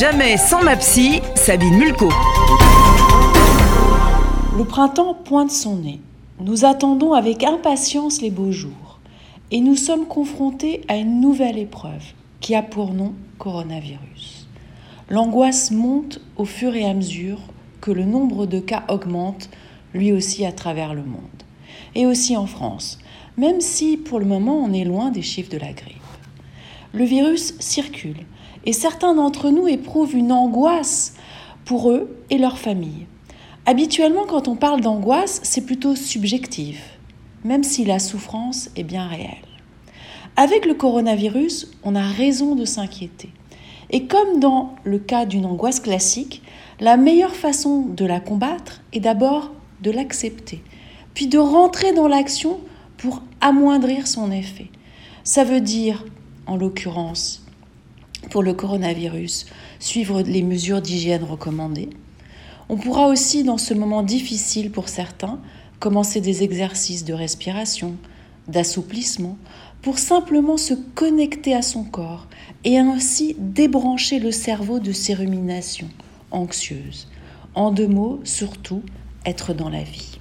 Jamais sans ma psy, Sabine Mulco. Le printemps pointe son nez. Nous attendons avec impatience les beaux jours. Et nous sommes confrontés à une nouvelle épreuve qui a pour nom coronavirus. L'angoisse monte au fur et à mesure que le nombre de cas augmente, lui aussi à travers le monde. Et aussi en France, même si pour le moment on est loin des chiffres de la grippe. Le virus circule et certains d'entre nous éprouvent une angoisse pour eux et leur famille. Habituellement, quand on parle d'angoisse, c'est plutôt subjectif, même si la souffrance est bien réelle. Avec le coronavirus, on a raison de s'inquiéter. Et comme dans le cas d'une angoisse classique, la meilleure façon de la combattre est d'abord de l'accepter, puis de rentrer dans l'action pour amoindrir son effet. Ça veut dire, en l'occurrence, pour le coronavirus, suivre les mesures d'hygiène recommandées. On pourra aussi, dans ce moment difficile pour certains, commencer des exercices de respiration, d'assouplissement, pour simplement se connecter à son corps et ainsi débrancher le cerveau de ses ruminations anxieuses. En deux mots, surtout, être dans la vie.